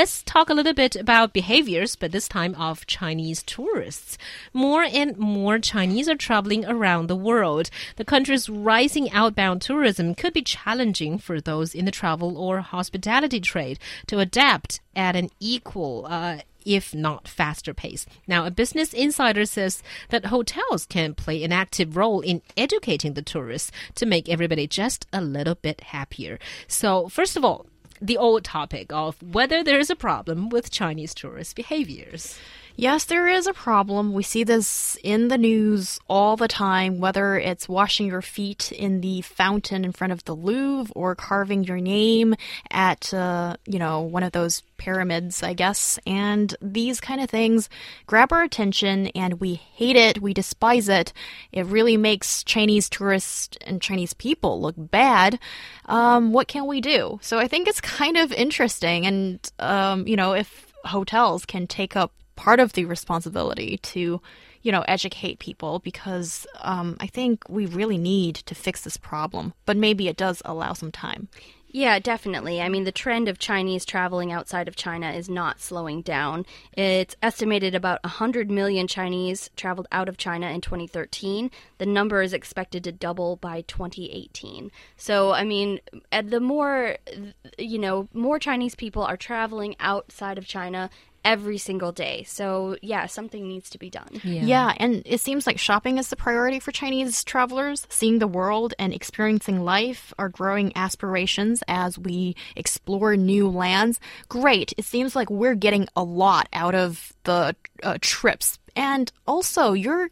Let's talk a little bit about behaviors, but this time of Chinese tourists. More and more Chinese are traveling around the world. The country's rising outbound tourism could be challenging for those in the travel or hospitality trade to adapt at an equal uh, if not faster pace. Now, a business insider says that hotels can play an active role in educating the tourists to make everybody just a little bit happier. So, first of all, the old topic of whether there is a problem with Chinese tourist behaviors. Yes, there is a problem. We see this in the news all the time, whether it's washing your feet in the fountain in front of the Louvre or carving your name at, uh, you know, one of those pyramids, I guess. And these kind of things grab our attention and we hate it, we despise it. It really makes Chinese tourists and Chinese people look bad. Um, what can we do? So I think it's kind of interesting. And, um, you know, if hotels can take up part of the responsibility to, you know, educate people because um, I think we really need to fix this problem. But maybe it does allow some time. Yeah, definitely. I mean, the trend of Chinese traveling outside of China is not slowing down. It's estimated about 100 million Chinese traveled out of China in 2013. The number is expected to double by 2018. So, I mean, the more, you know, more Chinese people are traveling outside of China every single day. So, yeah, something needs to be done. Yeah. yeah. and it seems like shopping is the priority for Chinese travelers. Seeing the world and experiencing life are growing aspirations as we explore new lands. Great. It seems like we're getting a lot out of the uh, trips. And also, you're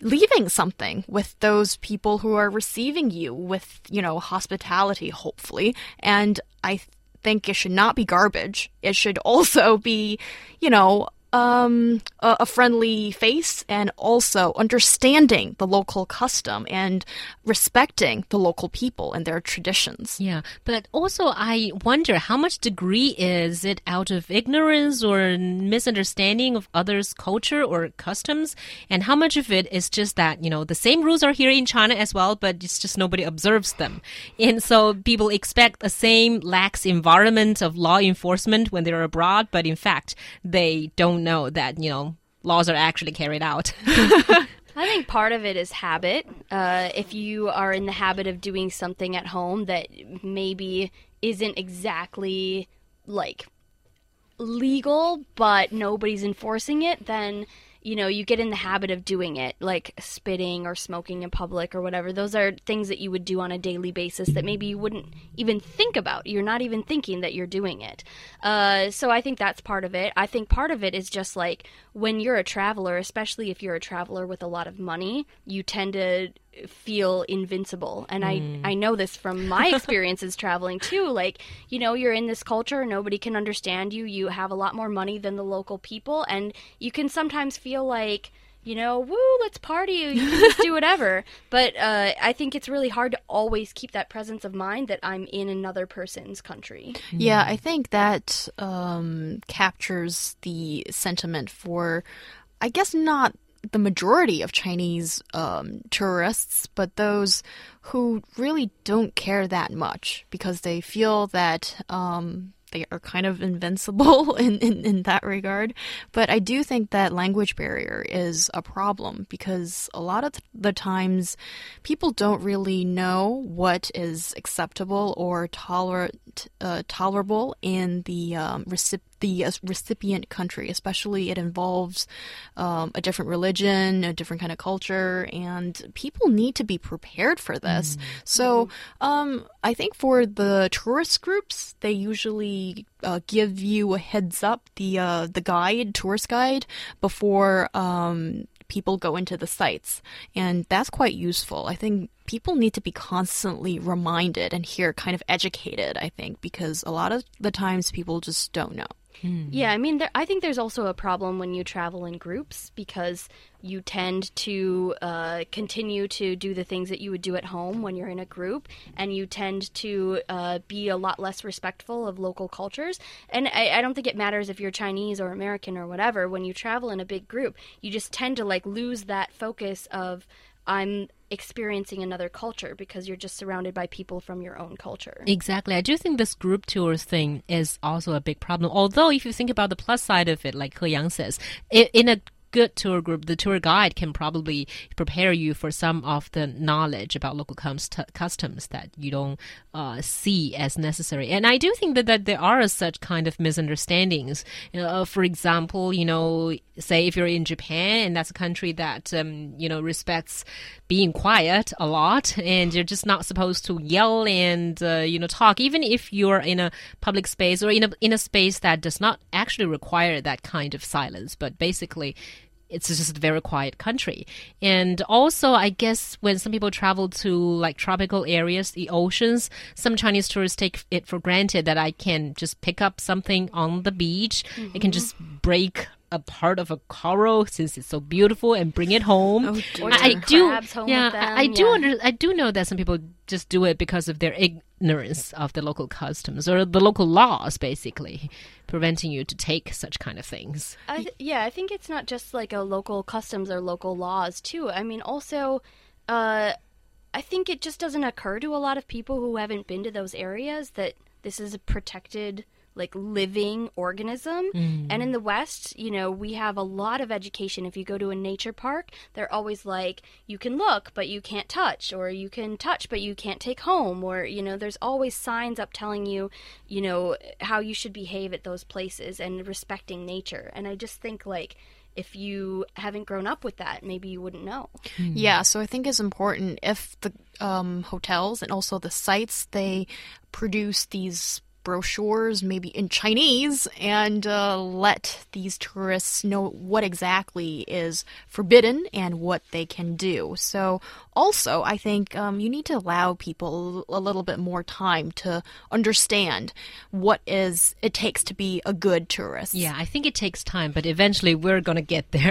leaving something with those people who are receiving you with, you know, hospitality, hopefully. And I think it should not be garbage. It should also be, you know, um, a, a, friendly face and also understanding the local custom and respecting the local people and their traditions. Yeah, but also I wonder how much degree is it out of ignorance or misunderstanding of others' culture or customs, and how much of it is just that you know the same rules are here in China as well, but it's just nobody observes them, and so people expect the same lax environment of law enforcement when they're abroad, but in fact they don't know that you know laws are actually carried out. I think part of it is habit. Uh, if you are in the habit of doing something at home that maybe isn't exactly like legal, but nobody's enforcing it, then you know, you get in the habit of doing it, like spitting or smoking in public or whatever. Those are things that you would do on a daily basis that maybe you wouldn't even think about. You're not even thinking that you're doing it. Uh, so I think that's part of it. I think part of it is just like when you're a traveler, especially if you're a traveler with a lot of money, you tend to feel invincible and mm. i i know this from my experiences traveling too like you know you're in this culture nobody can understand you you have a lot more money than the local people and you can sometimes feel like you know, woo, let's party. You can just do whatever. But uh, I think it's really hard to always keep that presence of mind that I'm in another person's country. Yeah, I think that um, captures the sentiment for, I guess, not the majority of Chinese um, tourists, but those who really don't care that much because they feel that um, they are kind of invincible in, in, in that regard. But I do think that language barrier is a problem because a lot of the times people don't really know what is acceptable or toler- uh, tolerable in the um, recipient the uh, recipient country, especially it involves um, a different religion, a different kind of culture, and people need to be prepared for this. Mm. So um, I think for the tourist groups, they usually uh, give you a heads up, the uh, the guide, tourist guide, before um, people go into the sites, and that's quite useful. I think people need to be constantly reminded and here kind of educated. I think because a lot of the times people just don't know. Hmm. Yeah, I mean, there, I think there's also a problem when you travel in groups because you tend to uh, continue to do the things that you would do at home when you're in a group, and you tend to uh, be a lot less respectful of local cultures. And I, I, don't think it matters if you're Chinese or American or whatever. When you travel in a big group, you just tend to like lose that focus of I'm experiencing another culture because you're just surrounded by people from your own culture. Exactly. I do think this group tours thing is also a big problem. Although, if you think about the plus side of it, like He Yang says, in a good tour group, the tour guide can probably prepare you for some of the knowledge about local customs that you don't uh, see as necessary. And I do think that, that there are such kind of misunderstandings. Uh, for example, you know, say if you're in Japan and that's a country that um, you know respects being quiet a lot, and you're just not supposed to yell and uh, you know talk, even if you're in a public space or in a in a space that does not actually require that kind of silence, but basically it's just a very quiet country. And also, I guess when some people travel to like tropical areas, the oceans, some Chinese tourists take it for granted that I can just pick up something on the beach. Mm -hmm. I can just break a part of a coral since it's so beautiful and bring it home. Oh, I, I do, yeah, I, I, do under, I do know that some people just do it because of their ignorance of the local customs or the local laws, basically preventing you to take such kind of things. I yeah, I think it's not just like a local customs or local laws too. I mean, also. Uh, I think it just doesn't occur to a lot of people who haven't been to those areas that this is a protected like living organism. Mm. And in the West, you know, we have a lot of education. If you go to a nature park, they're always like, you can look, but you can't touch, or you can touch, but you can't take home, or, you know, there's always signs up telling you, you know, how you should behave at those places and respecting nature. And I just think, like, if you haven't grown up with that, maybe you wouldn't know. Mm. Yeah, so I think it's important if the um, hotels and also the sites they produce these brochures, maybe in Chinese, and uh, let these tourists know what exactly is forbidden and what they can do. So, also, I think um, you need to allow people a little bit more time to understand what is it takes to be a good tourist. Yeah, I think it takes time, but eventually we're going to get there.